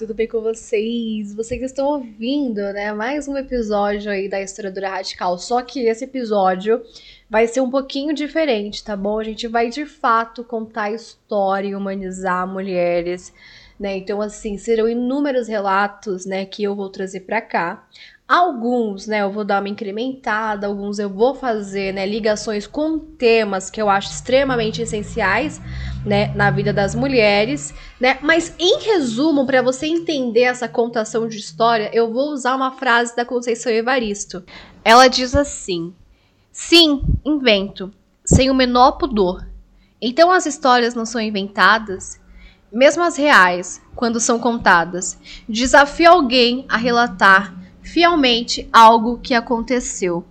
tudo bem com vocês? Vocês estão ouvindo, né? Mais um episódio aí da Historiadora Radical. Só que esse episódio vai ser um pouquinho diferente, tá bom? A gente vai de fato contar a história e humanizar mulheres, né? Então, assim, serão inúmeros relatos, né, que eu vou trazer para cá. Alguns, né, eu vou dar uma incrementada, alguns eu vou fazer, né, ligações com temas que eu acho extremamente essenciais, né, na vida das mulheres, né? Mas em resumo, para você entender essa contação de história, eu vou usar uma frase da Conceição Evaristo. Ela diz assim: Sim, invento, sem o menor pudor. Então as histórias não são inventadas, mesmo as reais, quando são contadas. Desafio alguém a relatar fielmente algo que aconteceu,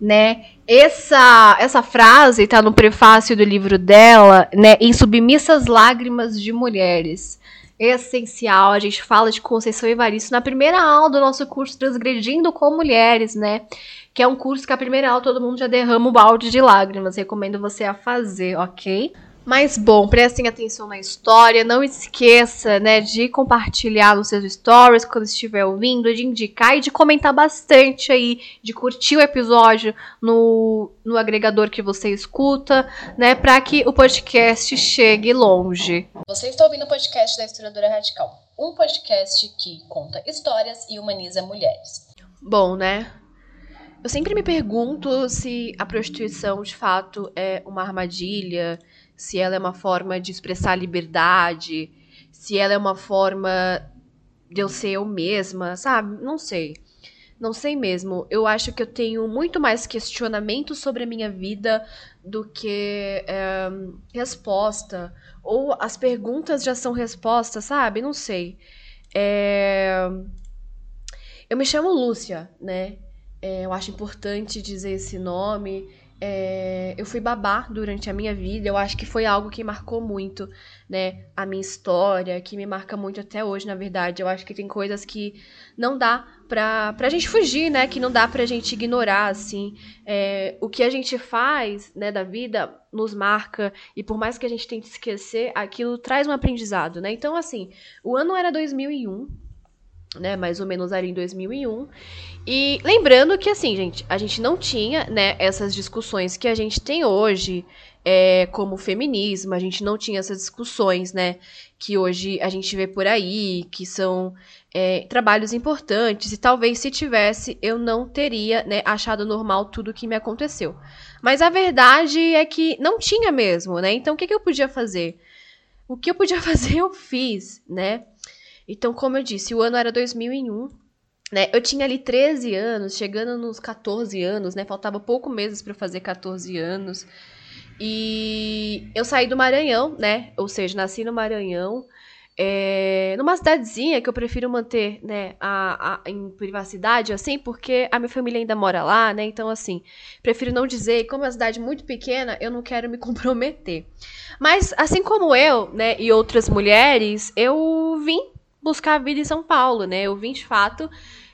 né? Essa essa frase está no prefácio do livro dela, né, em Submissas Lágrimas de Mulheres. Essencial, a gente fala de Conceição Evaristo na primeira aula do nosso curso Transgredindo com Mulheres, né? Que é um curso que a primeira aula todo mundo já derrama o balde de lágrimas. Recomendo você a fazer, ok? Mas bom, prestem atenção na história, não esqueça, né, de compartilhar nos seus stories quando estiver ouvindo, de indicar e de comentar bastante aí, de curtir o episódio no, no agregador que você escuta, né, para que o podcast chegue longe. Você está ouvindo o podcast da Historiadora Radical, um podcast que conta histórias e humaniza mulheres. Bom, né? Eu sempre me pergunto se a prostituição de fato é uma armadilha, se ela é uma forma de expressar liberdade, se ela é uma forma de eu ser eu mesma, sabe? Não sei. Não sei mesmo. Eu acho que eu tenho muito mais questionamento sobre a minha vida do que é, resposta. Ou as perguntas já são respostas, sabe? Não sei. É... Eu me chamo Lúcia, né? É, eu acho importante dizer esse nome. É, eu fui babá durante a minha vida, eu acho que foi algo que marcou muito, né, a minha história, que me marca muito até hoje, na verdade. Eu acho que tem coisas que não dá pra, pra gente fugir, né, que não dá pra gente ignorar, assim. É, o que a gente faz, né, da vida nos marca, e por mais que a gente tente esquecer, aquilo traz um aprendizado, né. Então, assim, o ano era 2001, né, mais ou menos ali em 2001. E lembrando que assim, gente, a gente não tinha, né, essas discussões que a gente tem hoje, é, como feminismo, a gente não tinha essas discussões, né, que hoje a gente vê por aí, que são é, trabalhos importantes, e talvez se tivesse, eu não teria, né, achado normal tudo que me aconteceu. Mas a verdade é que não tinha mesmo, né, então o que, que eu podia fazer? O que eu podia fazer, eu fiz, né, então, como eu disse, o ano era 2001. Né, eu tinha ali 13 anos, chegando nos 14 anos, né? Faltava pouco meses para fazer 14 anos. E eu saí do Maranhão, né? Ou seja, nasci no Maranhão. É, numa cidadezinha que eu prefiro manter, né, a, a, em privacidade, assim, porque a minha família ainda mora lá, né, então, assim, prefiro não dizer, como é uma cidade muito pequena, eu não quero me comprometer. Mas, assim como eu, né, e outras mulheres, eu vim buscar a vida em São Paulo, né? Eu vim de fato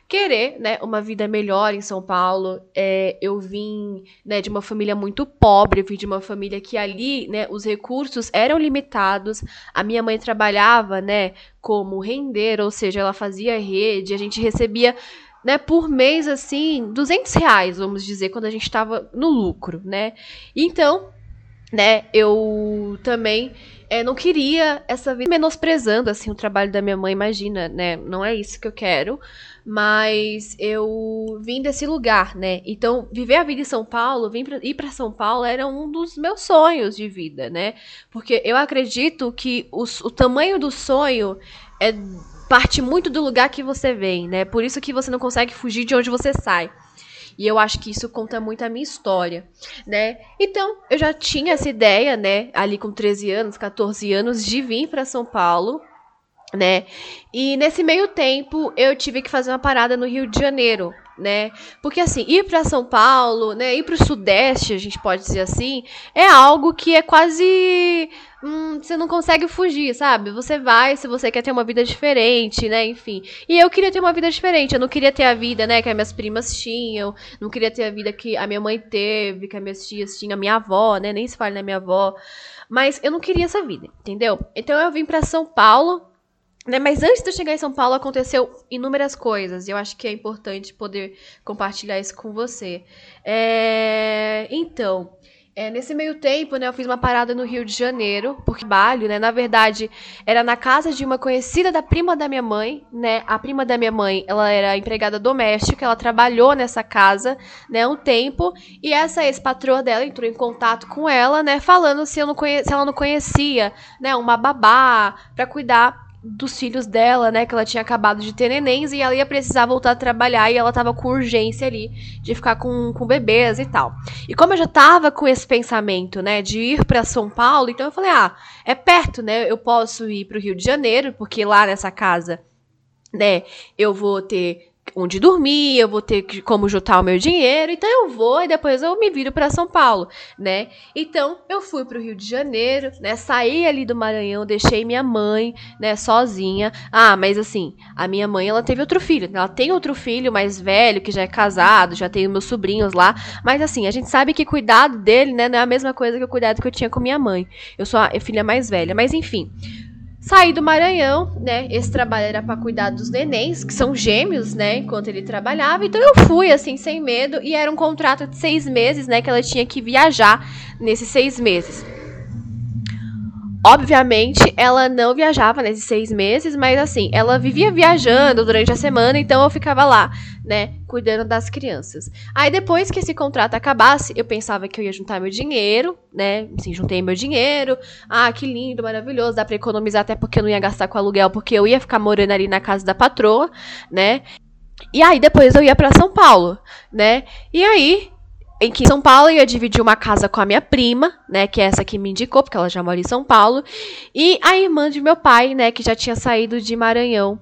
querer, né, uma vida melhor em São Paulo. É, eu vim, né, de uma família muito pobre, eu vim de uma família que ali, né, os recursos eram limitados. A minha mãe trabalhava, né, como render, ou seja, ela fazia rede, a gente recebia né, por mês, assim, 200 reais, vamos dizer, quando a gente estava no lucro, né? Então, né, eu também é, não queria essa vida menosprezando assim o trabalho da minha mãe, imagina, né? Não é isso que eu quero, mas eu vim desse lugar, né? Então, viver a vida em São Paulo, vir pra, ir para São Paulo era um dos meus sonhos de vida, né? Porque eu acredito que os, o tamanho do sonho é parte muito do lugar que você vem, né? Por isso que você não consegue fugir de onde você sai. E eu acho que isso conta muito a minha história, né? Então, eu já tinha essa ideia, né, ali com 13 anos, 14 anos, de vir para São Paulo, né? E nesse meio tempo, eu tive que fazer uma parada no Rio de Janeiro, né? Porque assim, ir para São Paulo, né, ir para o Sudeste, a gente pode dizer assim, é algo que é quase hum, você não consegue fugir, sabe? Você vai se você quer ter uma vida diferente, né? Enfim. E eu queria ter uma vida diferente. Eu não queria ter a vida, né, que as minhas primas tinham. Não queria ter a vida que a minha mãe teve, que as minhas tias tinham, a minha avó, né? Nem se fala na minha avó. Mas eu não queria essa vida, entendeu? Então eu vim para São Paulo Né, mas antes de eu chegar em São Paulo, aconteceu inúmeras coisas. E eu acho que é importante poder compartilhar isso com você. É... Então, é, nesse meio tempo, né, eu fiz uma parada no Rio de Janeiro, por trabalho, né? Na verdade, era na casa de uma conhecida da prima da minha mãe, né? A prima da minha mãe, ela era empregada doméstica, ela trabalhou nessa casa, né, um tempo, e essa ex-patroa dela entrou em contato com ela, né, falando se, eu não conhe... se ela não conhecia, né, uma babá para cuidar dos filhos dela, né? Que ela tinha acabado de ter nenéns e ela ia precisar voltar a trabalhar e ela tava com urgência ali de ficar com, com bebês e tal. E como eu já tava com esse pensamento, né, de ir para São Paulo, então eu falei, ah, é perto, né? Eu posso ir pro Rio de Janeiro, porque lá nessa casa, né, eu vou ter onde dormir, eu vou ter como juntar o meu dinheiro, então eu vou e depois eu me viro para São Paulo, né? Então eu fui para o Rio de Janeiro, né? Saí ali do Maranhão, deixei minha mãe, né, sozinha. Ah, mas assim, a minha mãe ela teve outro filho, ela tem outro filho mais velho que já é casado, já tem meus sobrinhos lá, mas assim a gente sabe que cuidado dele, né, não é a mesma coisa que o cuidado que eu tinha com minha mãe. Eu sou a filha mais velha, mas enfim. Saí do Maranhão, né? Esse trabalho era para cuidar dos nenéns, que são gêmeos, né? Enquanto ele trabalhava. Então eu fui, assim, sem medo. E era um contrato de seis meses, né? Que ela tinha que viajar nesses seis meses. Obviamente, ela não viajava nesses seis meses, mas assim, ela vivia viajando durante a semana, então eu ficava lá, né, cuidando das crianças. Aí depois que esse contrato acabasse, eu pensava que eu ia juntar meu dinheiro, né, assim, juntei meu dinheiro, ah, que lindo, maravilhoso, dá pra economizar até porque eu não ia gastar com aluguel, porque eu ia ficar morando ali na casa da patroa, né, e aí depois eu ia para São Paulo, né, e aí em que São Paulo eu ia dividir uma casa com a minha prima, né, que é essa que me indicou, porque ela já mora em São Paulo, e a irmã de meu pai, né, que já tinha saído de Maranhão.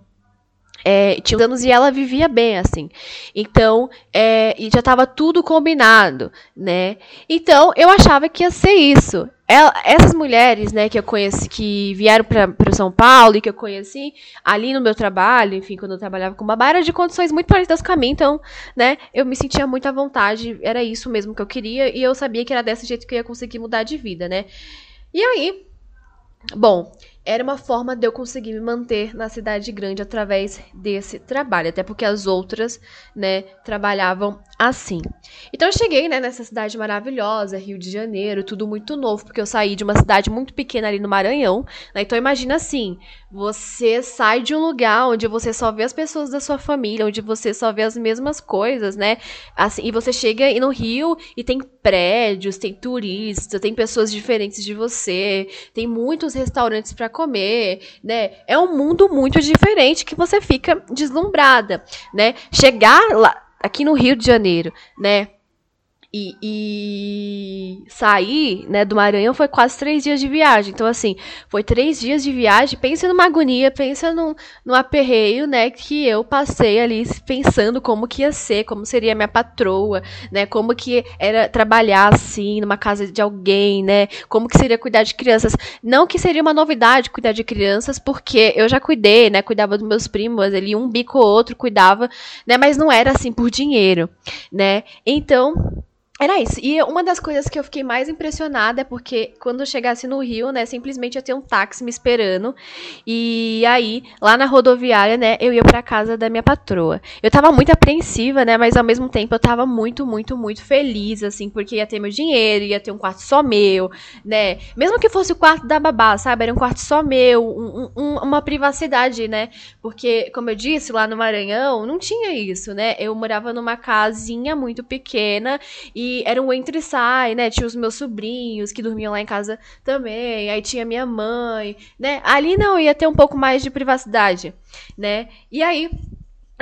É, tinha anos e ela vivia bem, assim. Então, é, e já estava tudo combinado, né? Então, eu achava que ia ser isso. Ela, essas mulheres, né, que eu conheci, que vieram para São Paulo e que eu conheci ali no meu trabalho, enfim, quando eu trabalhava com babá, era de condições muito parecidas com a mim, então, né, eu me sentia muito à vontade, era isso mesmo que eu queria, e eu sabia que era desse jeito que eu ia conseguir mudar de vida, né. E aí, bom, era uma forma de eu conseguir me manter na cidade grande através desse trabalho, até porque as outras, né, trabalhavam assim. Então eu cheguei, né, nessa cidade maravilhosa, Rio de Janeiro, tudo muito novo, porque eu saí de uma cidade muito pequena ali no Maranhão, né? Então imagina assim, você sai de um lugar onde você só vê as pessoas da sua família, onde você só vê as mesmas coisas, né? Assim, e você chega no Rio e tem prédios, tem turistas, tem pessoas diferentes de você, tem muitos restaurantes para comer, né? É um mundo muito diferente que você fica deslumbrada, né? Chegar lá aqui no Rio de Janeiro, né? E, e, sair né, do Maranhão foi quase três dias de viagem. Então, assim, foi três dias de viagem. Pensa numa agonia, pensa num, num aperreio, né? Que eu passei ali pensando como que ia ser, como seria minha patroa, né? Como que era trabalhar assim, numa casa de alguém, né? Como que seria cuidar de crianças. Não que seria uma novidade cuidar de crianças, porque eu já cuidei, né? Cuidava dos meus primos, ali um bico ou outro cuidava, né? Mas não era assim por dinheiro, né? Então era isso. E uma das coisas que eu fiquei mais impressionada é porque quando eu chegasse no Rio, né, simplesmente ia ter um táxi me esperando. E aí, lá na rodoviária, né, eu ia pra casa da minha patroa. Eu tava muito apreensiva, né, mas ao mesmo tempo eu tava muito, muito, muito feliz, assim, porque ia ter meu dinheiro, ia ter um quarto só meu, né. Mesmo que fosse o quarto da babá, sabe? Era um quarto só meu, um, um, uma privacidade, né. Porque, como eu disse, lá no Maranhão, não tinha isso, né. Eu morava numa casinha muito pequena e e era um entre e sai, né? Tinha os meus sobrinhos que dormiam lá em casa também. Aí tinha minha mãe, né? Ali não ia ter um pouco mais de privacidade, né? E aí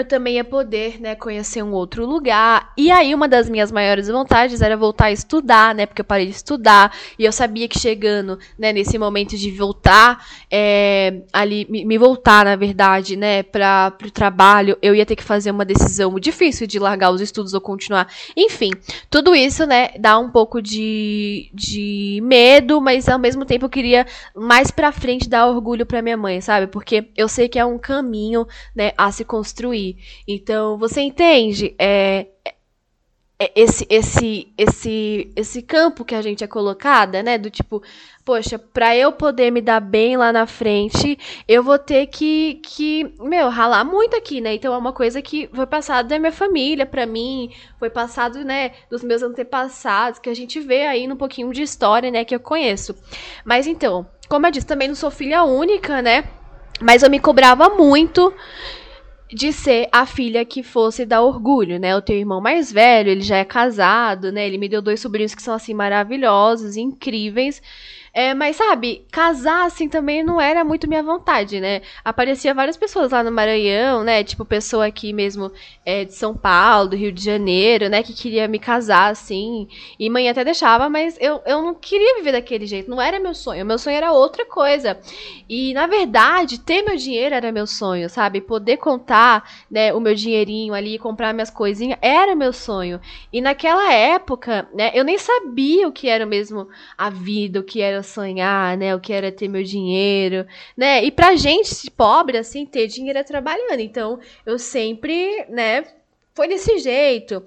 eu também ia poder, né, conhecer um outro lugar. E aí, uma das minhas maiores vontades era voltar a estudar, né, porque eu parei de estudar. E eu sabia que chegando, né, nesse momento de voltar, é, ali, me, me, voltar, na verdade, né, para o trabalho, eu ia ter que fazer uma decisão difícil de largar os estudos ou continuar. Enfim, tudo isso, né, dá um pouco de, de medo, mas ao mesmo tempo eu queria mais pra frente dar orgulho pra minha mãe, sabe? Porque eu sei que é um caminho, né, a se construir. Então, você entende? É, é, esse, esse, esse, esse campo que a gente é colocada, né? Do tipo, poxa, pra eu poder me dar bem lá na frente, eu vou ter que, que, meu, ralar muito aqui, né? Então é uma coisa que foi passado da minha família pra mim, foi passado, né, dos meus antepassados, que a gente vê aí num pouquinho de história, né, que eu conheço. Mas então, como eu disse, também não sou filha única, né? Mas eu me cobrava muito de ser a filha que fosse dar orgulho, né? Eu tenho um irmão mais velho, ele já é casado, né? Ele me deu dois sobrinhos que são assim maravilhosos, incríveis. É, mas sabe, casar assim também não era muito minha vontade, né? Aparecia várias pessoas lá no Maranhão, né? Tipo, pessoa aqui mesmo é, de São Paulo, do Rio de Janeiro, né? Que queria me casar, assim. E mãe até deixava, mas eu, eu não queria viver daquele jeito. Não era meu sonho. Meu sonho era outra coisa. E, na verdade, ter meu dinheiro era meu sonho, sabe? Poder contar, né, o meu dinheirinho ali, comprar minhas coisinhas, era meu sonho. E naquela época, né, eu nem sabia o que era mesmo a vida, o que era sonhar, né? O que era ter meu dinheiro, né? E pra gente pobre, assim, ter dinheiro é trabalhando. Então, eu sempre, né? Foi desse jeito.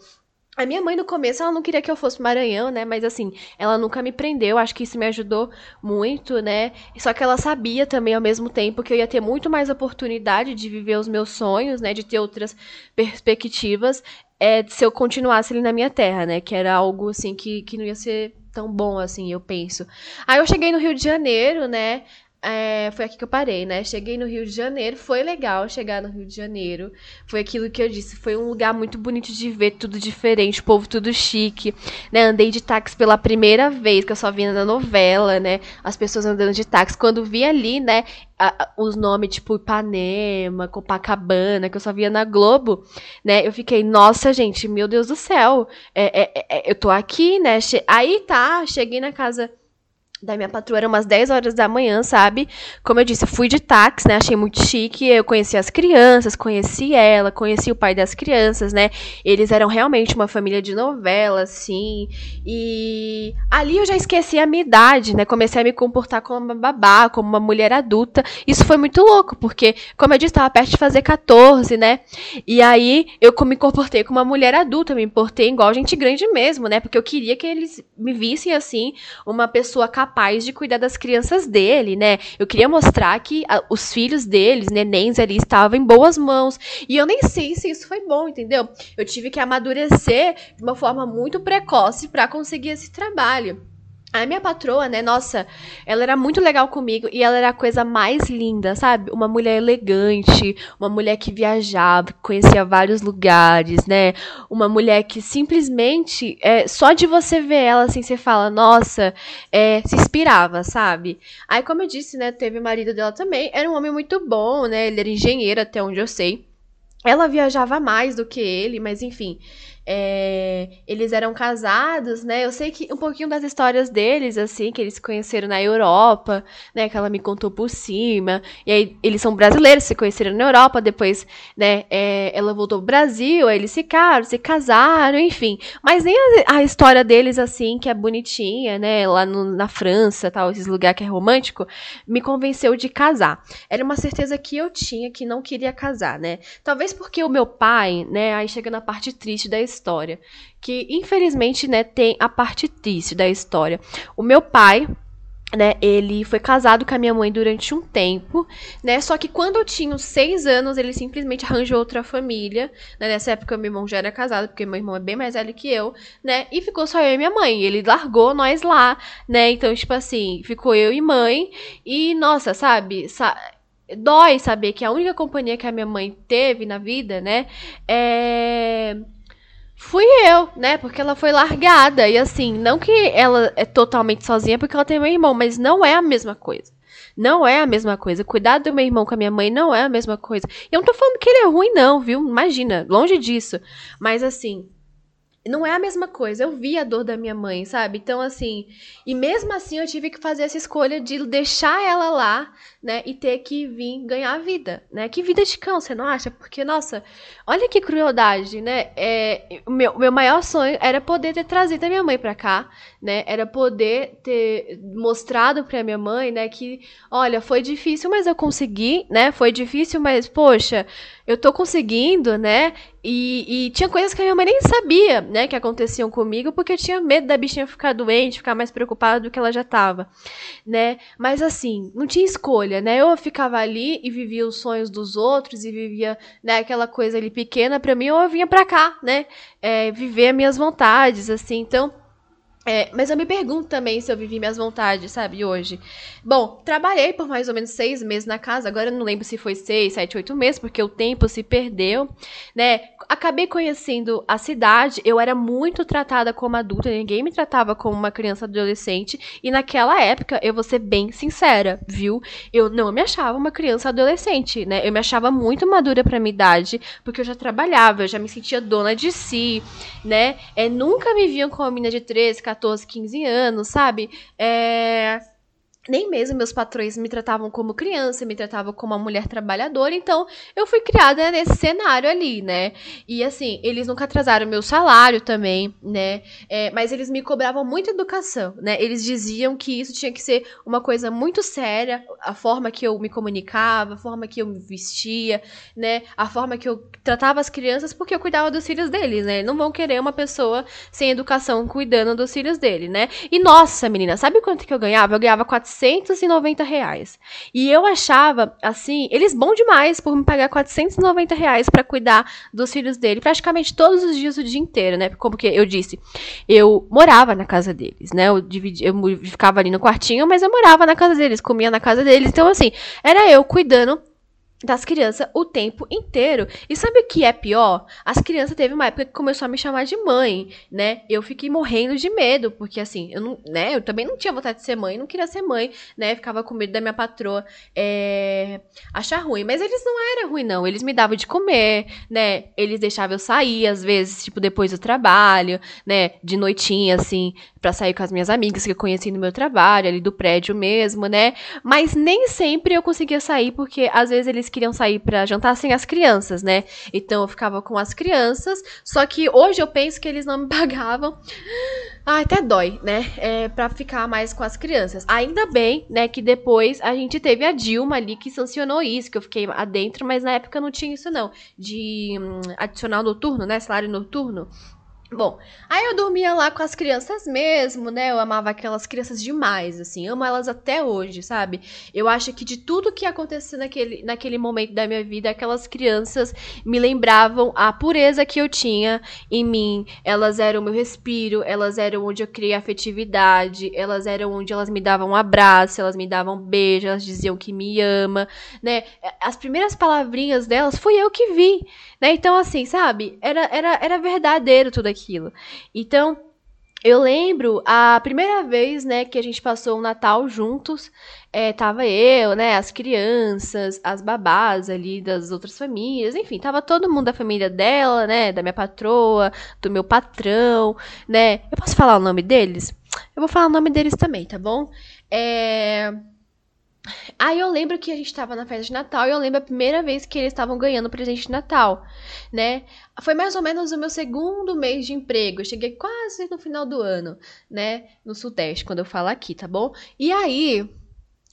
A minha mãe, no começo, ela não queria que eu fosse Maranhão, né? Mas, assim, ela nunca me prendeu. Acho que isso me ajudou muito, né? Só que ela sabia também, ao mesmo tempo, que eu ia ter muito mais oportunidade de viver os meus sonhos, né? De ter outras perspectivas, é, se eu continuasse ali na minha terra, né? Que era algo, assim, que, que não ia ser tão bom assim, eu penso. Aí eu cheguei no Rio de Janeiro, né? É, foi aqui que eu parei, né? Cheguei no Rio de Janeiro, foi legal chegar no Rio de Janeiro. Foi aquilo que eu disse, foi um lugar muito bonito de ver, tudo diferente, o povo tudo chique, né? Andei de táxi pela primeira vez, que eu só vi na novela, né? As pessoas andando de táxi. Quando vi ali, né, a, os nomes tipo Ipanema, Copacabana, que eu só via na Globo, né? Eu fiquei, nossa, gente, meu Deus do céu, é, é, é eu tô aqui, né? Che Aí tá, cheguei na casa da minha patroa era umas 10 horas da manhã, sabe? Como eu disse, fui de táxi, né? Achei muito chique. Eu conheci as crianças, conheci ela, conheci o pai das crianças, né? Eles eram realmente uma família de novela, assim. E ali eu já esqueci a minha idade, né? Comecei a me comportar como uma babá, como uma mulher adulta. Isso foi muito louco, porque, como eu disse, estava perto de fazer 14, né? E aí eu me comportei como uma mulher adulta, me importei igual gente grande mesmo, né? Porque eu queria que eles me vissem assim, uma pessoa capaz capaz de cuidar das crianças dele, né? Eu queria mostrar que a, os filhos deles, nenéns ali, estavam em boas mãos. E eu nem sei se isso foi bom, entendeu? Eu tive que amadurecer de uma forma muito precoce para conseguir esse trabalho. A minha patroa, né, nossa, ela era muito legal comigo e ela era a coisa mais linda, sabe? Uma mulher elegante, uma mulher que viajava, que conhecia vários lugares, né? Uma mulher que simplesmente, é, só de você ver ela assim, você fala, nossa, é, se inspirava, sabe? Aí, como eu disse, né, teve o marido dela também, era um homem muito bom, né? Ele era engenheiro, até onde eu sei. Ela viajava mais do que ele, mas enfim. É, eles eram casados, né? Eu sei que um pouquinho das histórias deles, assim, que eles se conheceram na Europa, né? Que ela me contou por cima. E aí eles são brasileiros, se conheceram na Europa, depois, né? É, ela voltou pro Brasil, aí eles ficaram, se casaram, enfim. Mas nem a, a história deles, assim, que é bonitinha, né? Lá no, na França, tal, esses lugares que é romântico, me convenceu de casar. Era uma certeza que eu tinha que não queria casar, né? Talvez porque o meu pai, né? Aí chega na parte triste da história história, que infelizmente, né, tem a parte triste da história. O meu pai, né, ele foi casado com a minha mãe durante um tempo, né, só que quando eu tinha seis anos, ele simplesmente arranjou outra família, né, nessa época meu irmão já era casado, porque meu irmão é bem mais velho que eu, né, e ficou só eu e minha mãe, ele largou nós lá, né, então, tipo assim, ficou eu e mãe, e, nossa, sabe, sa dói saber que a única companhia que a minha mãe teve na vida, né, é fui eu, né? Porque ela foi largada. E assim, não que ela é totalmente sozinha, porque ela tem meu irmão, mas não é a mesma coisa. Não é a mesma coisa. Cuidar do meu irmão com a minha mãe não é a mesma coisa. Eu não tô falando que ele é ruim, não, viu? Imagina, longe disso. Mas assim, não é a mesma coisa. Eu vi a dor da minha mãe, sabe? Então, assim, e mesmo assim eu tive que fazer essa escolha de deixar ela lá, né? E ter que vir ganhar a vida, né? Que vida de cão, você não acha? Porque, nossa, olha que crueldade, né? É, o meu, meu maior sonho era poder ter trazido a minha mãe pra cá, né? Era poder ter mostrado pra minha mãe, né? Que, olha, foi difícil, mas eu consegui, né? Foi difícil, mas, poxa, eu tô conseguindo, né? E, e, tinha coisas que a minha mãe nem sabia, né, que aconteciam comigo, porque eu tinha medo da bichinha ficar doente, ficar mais preocupada do que ela já tava, né? Mas assim, não tinha escolha, né? Eu ficava ali e vivia os sonhos dos outros e vivia, né, aquela coisa ali pequena para mim, ou eu vinha pra cá, né? É, viver minhas vontades, assim, então é, mas eu me pergunto também se eu vivi minhas vontades, sabe, hoje. Bom, trabalhei por mais ou menos seis meses na casa, agora eu não lembro se foi seis, sete, oito meses, porque o tempo se perdeu, né? Acabei conhecendo a cidade, eu era muito tratada como adulta, ninguém me tratava como uma criança adolescente, e naquela época, eu vou ser bem sincera, viu? Eu não me achava uma criança adolescente, né? Eu me achava muito madura pra minha idade, porque eu já trabalhava, eu já me sentia dona de si, né? É, nunca me viam como uma menina de 13, 14, 14, 15 anos, sabe? É nem mesmo meus patrões me tratavam como criança, me tratavam como uma mulher trabalhadora, então eu fui criada nesse cenário ali, né? E assim, eles nunca atrasaram meu salário também, né? É, mas eles me cobravam muita educação, né? Eles diziam que isso tinha que ser uma coisa muito séria, a forma que eu me comunicava, a forma que eu me vestia, né? A forma que eu tratava as crianças, porque eu cuidava dos filhos deles, né? Não vão querer uma pessoa sem educação cuidando dos filhos dele, né? E nossa, menina, sabe quanto que eu ganhava? Eu ganhava 400 490 reais. E eu achava, assim, eles bom demais por me pagar 490 reais pra cuidar dos filhos dele, praticamente todos os dias, o dia inteiro, né? Como que eu disse, eu morava na casa deles, né? Eu, dividi, eu ficava ali no quartinho, mas eu morava na casa deles, comia na casa deles. Então, assim, era eu cuidando das crianças o tempo inteiro. E sabe o que é pior? As crianças teve uma época que começou a me chamar de mãe, né? Eu fiquei morrendo de medo, porque assim, eu não, né? Eu também não tinha vontade de ser mãe, não queria ser mãe, né? Ficava com medo da minha patroa é, achar ruim. Mas eles não eram ruim, não. Eles me davam de comer, né? Eles deixavam eu sair, às vezes, tipo, depois do trabalho, né? De noitinha, assim, para sair com as minhas amigas que eu conheci no meu trabalho, ali do prédio mesmo, né? Mas nem sempre eu conseguia sair, porque às vezes eles queriam sair para jantar sem as crianças, né? Então eu ficava com as crianças, só que hoje eu penso que eles não me pagavam. Ah, até dói, né? É, pra ficar mais com as crianças. Ainda bem, né, que depois a gente teve a Dilma ali que sancionou isso, que eu fiquei adentro, mas na época não tinha isso não. De hum, adicional noturno, né? Salário noturno. Bom, aí eu dormia lá com as crianças mesmo, né? Eu amava aquelas crianças demais, assim, amo elas até hoje, sabe? Eu acho que de tudo que aconteceu naquele, naquele momento da minha vida, aquelas crianças me lembravam a pureza que eu tinha em mim. Elas eram o meu respiro, elas eram onde eu criei afetividade, elas eram onde elas me davam um abraço, elas me davam um beijo, elas diziam que me ama, né? As primeiras palavrinhas delas fui eu que vi, né? Então, assim, sabe? Era, era, era verdadeiro tudo aquilo. Então, eu lembro a primeira vez, né, que a gente passou o Natal juntos, é, tava eu, né, as crianças, as babás ali das outras famílias, enfim, tava todo mundo da família dela, né, da minha patroa, do meu patrão, né. Eu posso falar o nome deles? Eu vou falar o nome deles também, tá bom? É... Aí eu lembro que a gente tava na festa de Natal e eu lembro a primeira vez que eles estavam ganhando presente de Natal, né? Foi mais ou menos o meu segundo mês de emprego. Eu cheguei quase no final do ano, né? No Sudeste, quando eu falo aqui, tá bom? E aí,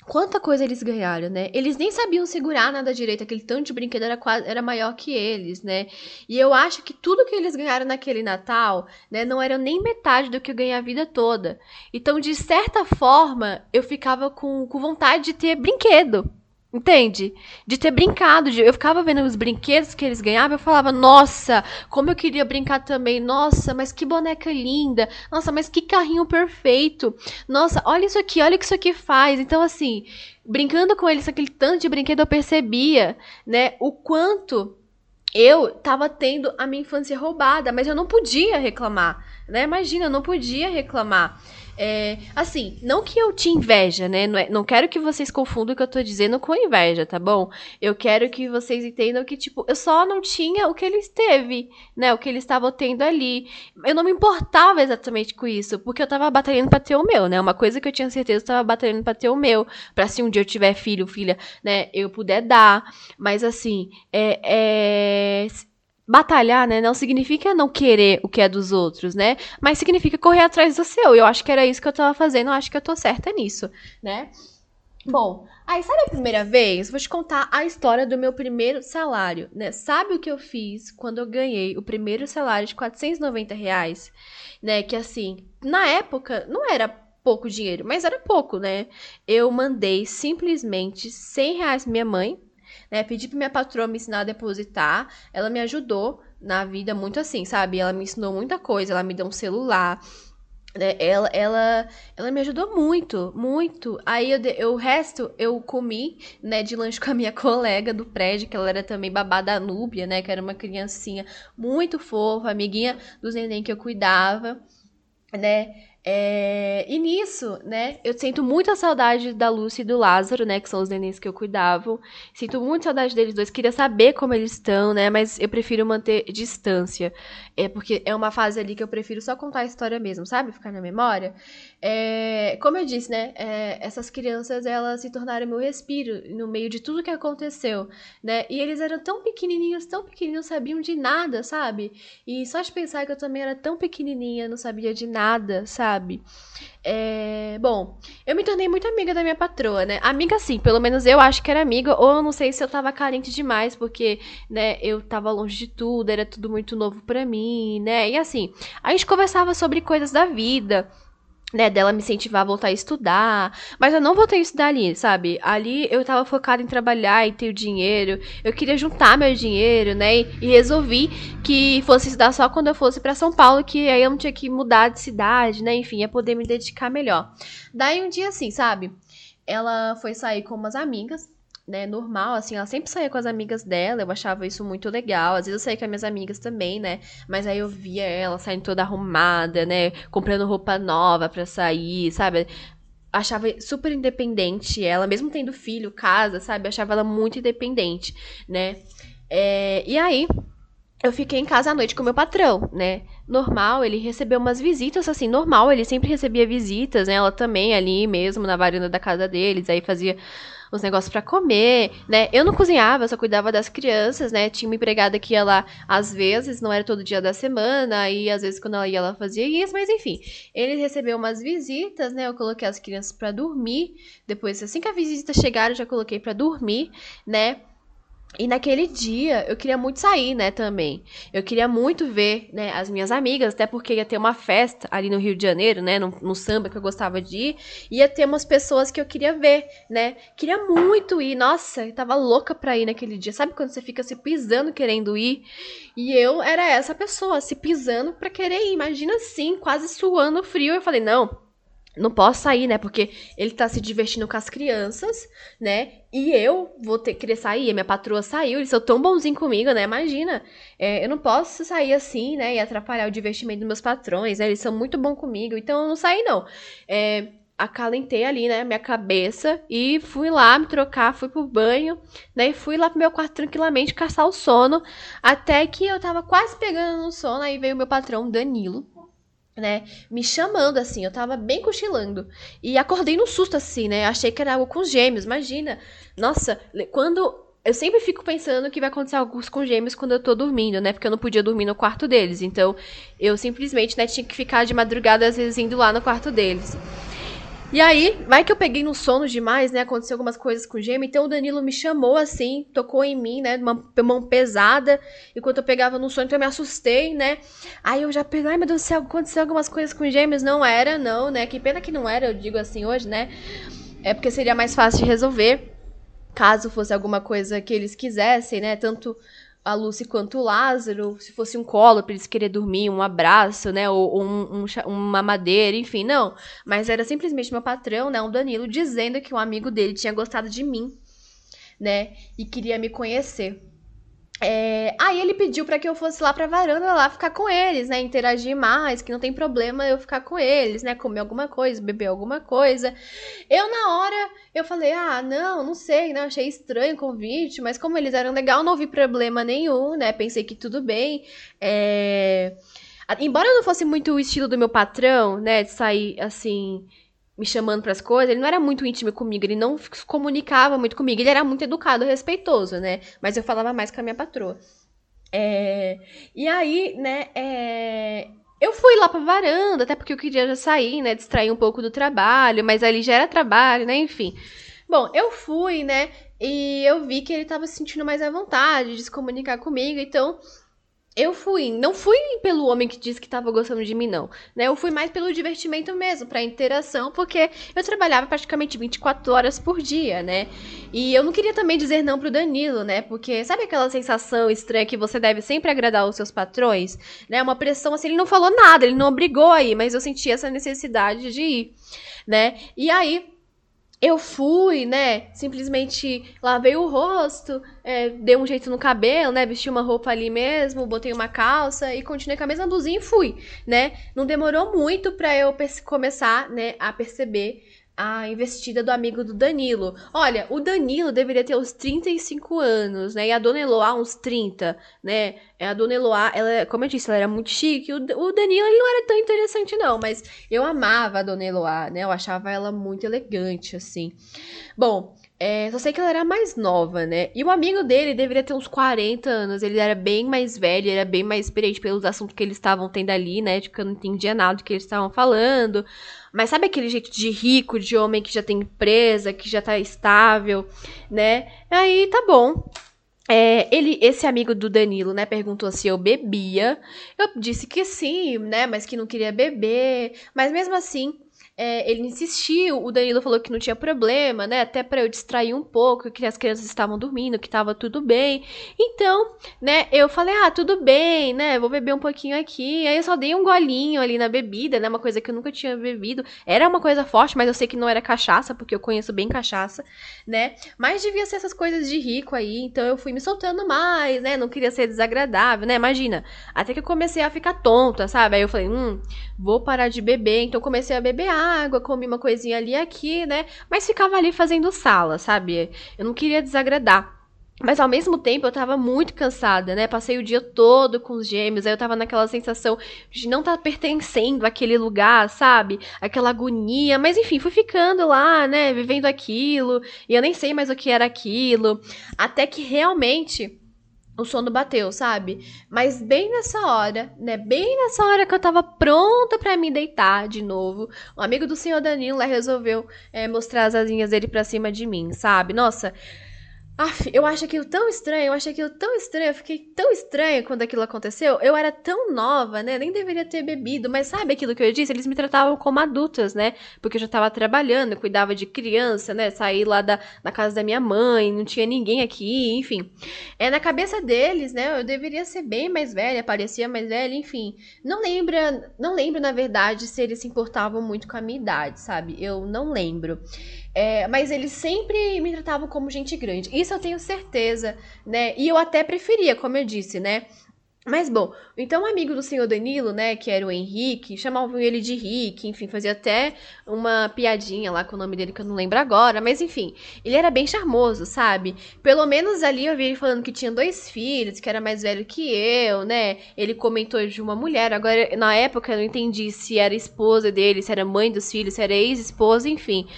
Quanta coisa eles ganharam, né? Eles nem sabiam segurar nada direito, aquele tanto de brinquedo era, quase, era maior que eles, né? E eu acho que tudo que eles ganharam naquele Natal, né, não era nem metade do que eu ganhei a vida toda. Então, de certa forma, eu ficava com, com vontade de ter brinquedo, Entende? De ter brincado. De... Eu ficava vendo os brinquedos que eles ganhavam. Eu falava, nossa, como eu queria brincar também. Nossa, mas que boneca linda. Nossa, mas que carrinho perfeito. Nossa, olha isso aqui, olha o que isso aqui faz. Então, assim, brincando com eles, aquele tanto de brinquedo, eu percebia, né, o quanto eu tava tendo a minha infância roubada, mas eu não podia reclamar, né? Imagina, eu não podia reclamar. É, assim, não que eu te inveja, né? Não, é, não quero que vocês confundam o que eu tô dizendo com inveja, tá bom? Eu quero que vocês entendam que, tipo, eu só não tinha o que eles teve, né? O que eles estavam tendo ali. Eu não me importava exatamente com isso, porque eu tava batalhando pra ter o meu, né? Uma coisa que eu tinha certeza, eu tava batalhando pra ter o meu. Pra se um dia eu tiver filho, filha, né? Eu puder dar. Mas, assim, é, é batalhar, né, não significa não querer o que é dos outros, né? Mas significa correr atrás do seu. E eu acho que era isso que eu tava fazendo, eu acho que eu tô certa nisso, né? Bom, aí sabe a primeira vez? Vou te contar a história do meu primeiro salário, né? Sabe o que eu fiz quando eu ganhei o primeiro salário de 490 reais? Né? Que assim, na época não era pouco dinheiro, mas era pouco, né? Eu mandei simplesmente 100 reais pra minha mãe, né? Pedi pra minha patroa me ensinar a depositar. Ela me ajudou na vida muito assim, sabe? Ela me ensinou muita coisa, ela me deu um celular. Né? Ela, ela, ela me ajudou muito, muito. Aí eu, eu, o resto eu comi, né, de lanche com a minha colega do prédio, que ela era também babada Núbia, né, que era uma criancinha muito fofa, amiguinha dos neném que eu cuidava, né. É, e nisso, né, eu sinto muita saudade da Lúcia e do Lázaro, né, que são os nenéns que eu cuidava. Sinto muita saudade deles dois, queria saber como eles estão, né, mas eu prefiro manter distância. É porque é uma fase ali que eu prefiro só contar a história mesmo, sabe? Ficar na memória. É, como eu disse, né? É, essas crianças, elas se tornaram meu respiro no meio de tudo que aconteceu, né? E eles eram tão pequenininhos, tão pequenininhos, sabiam de nada, sabe? E só de pensar que eu também era tão pequenininha, não sabia de nada, sabe? É, bom, eu me tornei muito amiga da minha patroa, né? Amiga sim, pelo menos eu acho que era amiga, ou eu não sei se eu tava carente demais, porque, né, eu tava longe de tudo, era tudo muito novo para mim, né? E assim, a gente conversava sobre coisas da vida, né, dela me incentivar a voltar a estudar, mas eu não voltei a estudar ali, sabe? Ali eu tava focada em trabalhar e ter o dinheiro, eu queria juntar meu dinheiro, né, e, resolvi que fosse estudar só quando eu fosse para São Paulo, que aí eu não tinha que mudar de cidade, né, enfim, ia poder me dedicar melhor. Daí um dia assim, sabe? Ela foi sair com umas amigas, né, normal, assim, ela sempre saía com as amigas dela, eu achava isso muito legal. Às vezes eu saía com as minhas amigas também, né? Mas aí eu via ela saindo toda arrumada, né? Comprando roupa nova pra sair, sabe? Achava super independente ela, mesmo tendo filho, casa, sabe? Achava ela muito independente, né? É, e aí, eu fiquei em casa à noite com meu patrão, né? Normal, ele recebeu umas visitas, assim, normal, ele sempre recebia visitas, né? Ela também ali mesmo, na varanda da casa deles, aí fazia os negócios para comer, né? Eu não cozinhava, eu só cuidava das crianças, né? Tinha uma empregada que ia lá às vezes, não era todo dia da semana, e às vezes quando ela ia, ela fazia isso, mas enfim. Ele recebeu umas visitas, né? Eu coloquei as crianças para dormir. Depois, assim que a visita chegar, eu já coloquei para dormir, né? E naquele dia eu queria muito sair, né, também. Eu queria muito ver, né, as minhas amigas, até porque ia ter uma festa ali no Rio de Janeiro, né, no, no, samba que eu gostava de ir. Ia ter umas pessoas que eu queria ver, né. Queria muito ir. Nossa, eu tava louca pra ir naquele dia. Sabe quando você fica se pisando querendo ir? E eu era essa pessoa, se pisando pra querer ir. Imagina assim, quase suando frio. Eu falei, não, não posso sair, né? Porque ele tá se divertindo com as crianças, né? E eu vou ter que querer sair. A minha patroa saiu, eles são tão bonzinhos comigo, né? Imagina. É, eu não posso sair assim, né? E atrapalhar o divertimento dos meus patrões, né? Eles são muito bons comigo, então eu não saí, não. É, acalentei ali, né, minha cabeça e fui lá me trocar, fui pro banho, né, e fui lá pro meu quarto tranquilamente caçar o sono, até que eu tava quase pegando no sono, aí veio o meu patrão, Danilo, né, me chamando assim, eu tava bem cochilando. E acordei no susto assim, né? Achei que era algo com gêmeos, imagina. Nossa, quando eu sempre fico pensando que vai acontecer algo com gêmeos quando eu tô dormindo, né? Porque eu não podia dormir no quarto deles. Então, eu simplesmente, né, tinha que ficar de madrugada às vezes indo lá no quarto deles. E aí, vai que eu peguei no sono demais, né? Aconteceu algumas coisas com o gêmeo. Então o Danilo me chamou assim, tocou em mim, né? Uma mão pesada. Enquanto eu pegava no sono, então eu me assustei, né? Aí eu já pensei, ai meu Deus do céu, aconteceu algumas coisas com gêmeos. Não era, não, né? Que pena que não era, eu digo assim hoje, né? É porque seria mais fácil de resolver. Caso fosse alguma coisa que eles quisessem, né? Tanto a Lucy quanto o Lázaro, se fosse um colo para eles querer dormir, um abraço, né, ou, ou um, um, uma madeira, enfim, não. Mas era simplesmente meu patrão, né, um Danilo, dizendo que um amigo dele tinha gostado de mim, né, e queria me conhecer. É, aí ele pediu para que eu fosse lá pra varanda lá ficar com eles, né? Interagir mais, que não tem problema eu ficar com eles, né? Comer alguma coisa, beber alguma coisa. Eu, na hora, eu falei, ah, não, não sei, né? Achei estranho o convite, mas como eles eram legal, não vi problema nenhum, né? Pensei que tudo bem. É... Embora não fosse muito o estilo do meu patrão, né? De sair assim me chamando para as coisas, ele não era muito íntimo comigo, ele não se comunicava muito comigo, ele era muito educado, respeitoso, né? Mas eu falava mais com a minha patroa. É... E aí, né, é... eu fui lá pra varanda, até porque eu queria já sair, né, distrair um pouco do trabalho, mas ali já era trabalho, né, enfim. Bom, eu fui, né? E eu vi que ele tava se sentindo mais à vontade de se comunicar comigo, então eu fui, não fui pelo homem que disse que tava gostando de mim, não. Né? Eu fui mais pelo divertimento mesmo, pra interação, porque eu trabalhava praticamente 24 horas por dia, né? E eu não queria também dizer não pro Danilo, né? Porque sabe aquela sensação estranha que você deve sempre agradar os seus patrões? Né? Uma pressão assim, ele não falou nada, ele não obrigou aí, mas eu senti essa necessidade de ir, né? E aí, eu fui, né? Simplesmente lavei o rosto, é, dei um jeito no cabelo, né? Vesti uma roupa ali mesmo, botei uma calça e continuei com a mesma blusinha e fui, né? Não demorou muito para eu começar, né, a perceber a investida do amigo do Danilo. Olha, o Danilo deveria ter uns 35 anos, né? E a Dona Eloá uns 30, né? É, a Dona Eloá, ela, como eu disse, ela era muito chique. O, o Danilo, ele não era tão interessante, não. Mas eu amava a Dona Eloá, né? Eu achava ela muito elegante, assim. Bom, é, só sei que ela era mais nova, né? E o amigo dele deveria ter uns 40 anos. Ele era bem mais velho, era bem mais experiente pelos assuntos que eles estavam tendo ali, né? Que eu não entendia nada do que eles estavam falando. Mas sabe aquele jeito de rico, de homem que já tem empresa, que já tá estável, né? Aí tá bom. É, ele, esse amigo do Danilo, né, perguntou se eu bebia. Eu disse que sim, né, mas que não queria beber. Mas mesmo assim, é, ele insistiu, o Danilo falou que não tinha problema, né? Até para eu distrair um pouco, que as crianças estavam dormindo, que tava tudo bem. Então, né, eu falei, ah, tudo bem, né? Vou beber um pouquinho aqui. Aí eu só dei um golinho ali na bebida, né? Uma coisa que eu nunca tinha bebido. Era uma coisa forte, mas eu sei que não era cachaça, porque eu conheço bem cachaça, né? Mas devia ser essas coisas de rico aí, então eu fui me soltando mais, né? Não queria ser desagradável, né? Imagina. Até que eu comecei a ficar tonta, sabe? Aí eu falei, hum, vou parar de beber. Então comecei a beber água, comi uma coisinha ali aqui, né? Mas ficava ali fazendo sala, sabe? Eu não queria desagradar. Mas ao mesmo tempo eu tava muito cansada, né? Passei o dia todo com os gêmeos, aí eu tava naquela sensação de não estar tá pertencendo àquele lugar, sabe? Aquela agonia. Mas enfim, fui ficando lá, né? Vivendo aquilo, e eu nem sei mais o que era aquilo. Até que realmente o sono bateu, sabe? Mas bem nessa hora, né? Bem nessa hora que eu tava pronta para me deitar de novo, um amigo do senhor Danilo lá resolveu é, mostrar as asinhas dele pra cima de mim, sabe? Nossa, Aff, eu acho aquilo tão estranho, eu acho aquilo tão estranho, eu fiquei tão estranha quando aquilo aconteceu. Eu era tão nova, né? Nem deveria ter bebido, mas sabe aquilo que eu disse? Eles me tratavam como adultas, né? Porque eu já tava trabalhando, cuidava de criança, né? Saí lá da, da casa da minha mãe, não tinha ninguém aqui, enfim. É na cabeça deles, né? Eu deveria ser bem mais velha, parecia mais velha, enfim. Não lembra, não lembro na verdade se eles se importavam muito com a minha idade, sabe? Eu não lembro. É, mas eles sempre me tratavam como gente grande. Isso eu tenho certeza, né? E eu até preferia, como eu disse, né? Mas bom, então o um amigo do senhor Danilo, né, que era o Henrique, chamavam ele de Rick, enfim, fazia até uma piadinha lá com o nome dele que eu não lembro agora, mas enfim, ele era bem charmoso, sabe? Pelo menos ali eu vi ele falando que tinha dois filhos, que era mais velho que eu, né? Ele comentou de uma mulher, agora na época eu não entendi se era esposa dele, se era mãe dos filhos, se era ex-esposa, enfim.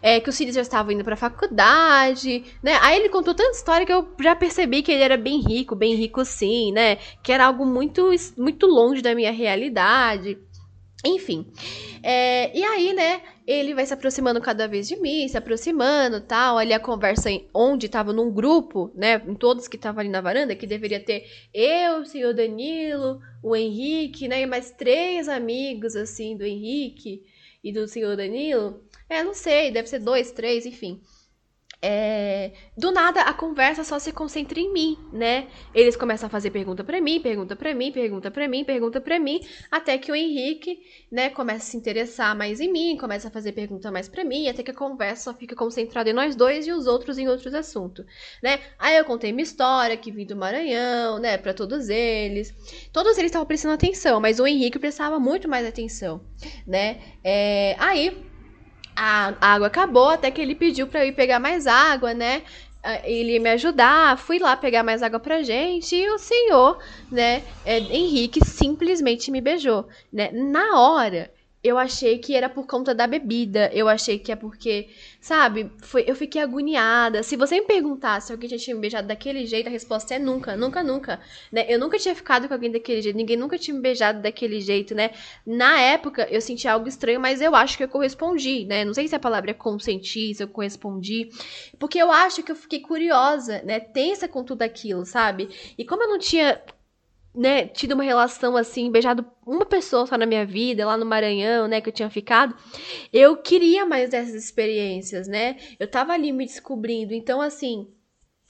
É, que os filhos já estavam indo pra faculdade, né? Aí ele contou tanta história que eu já percebi que ele era bem rico, bem rico sim, né? Que era algo muito, muito longe da minha realidade. Enfim. É, e aí, né, ele vai se aproximando cada vez de mim, se aproximando tal. Ali a conversa em, onde estava num grupo, né, em todos que estavam ali na varanda, que deveria ter eu, o senhor Danilo, o Henrique, né, e mais três amigos, assim, do Henrique e do senhor Danilo. É, não sei, deve ser dois, três, enfim. É, do nada a conversa só se concentra em mim, né? Eles começam a fazer pergunta para mim, pergunta para mim, pergunta para mim, pergunta para mim, até que o Henrique, né, começa a se interessar mais em mim, começa a fazer pergunta mais para mim, até que a conversa só fica concentrada em nós dois e os outros em outros assuntos, né? Aí eu contei minha história, que vim do Maranhão, né, para todos eles. Todos eles estavam prestando atenção, mas o Henrique prestava muito mais atenção, né? É, aí a água acabou, até que ele pediu para eu ir pegar mais água, né? Ah, ele me ajudar, fui lá pegar mais água pra gente e o senhor, né, é, Henrique simplesmente me beijou, né? Na hora eu achei que era por conta da bebida. Eu achei que é porque, sabe, foi, eu fiquei agoniada. Se você me perguntasse se alguém já tinha me beijado daquele jeito, a resposta é nunca, nunca, nunca. Né? Eu nunca tinha ficado com alguém daquele jeito, ninguém nunca tinha me beijado daquele jeito, né? Na época, eu senti algo estranho, mas eu acho que eu correspondi, né? Não sei se a palavra é consentir, se eu correspondi. Porque eu acho que eu fiquei curiosa, né? Tensa com tudo aquilo, sabe? E como eu não tinha né, tido uma relação assim, beijado uma pessoa só na minha vida, lá no Maranhão, né, que eu tinha ficado, eu queria mais dessas experiências, né? Eu tava ali me descobrindo. Então, assim,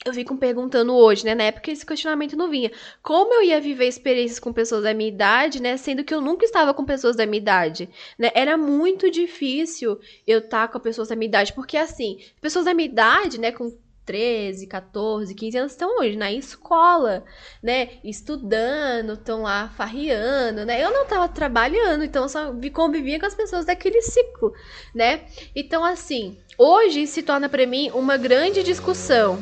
eu fico perguntando hoje, né? Na época esse questionamento não vinha. Como eu ia viver experiências com pessoas da minha idade, né? Sendo que eu nunca estava com pessoas da minha idade, né? Era muito difícil eu estar tá com pessoas da minha idade, porque assim, pessoas da minha idade, né, com 13, 14, 15 anos estão hoje na escola, né? Estudando, estão lá farriando, né? Eu não estava trabalhando, então só convivia com as pessoas daquele ciclo, né? Então, assim, hoje se torna para mim uma grande discussão,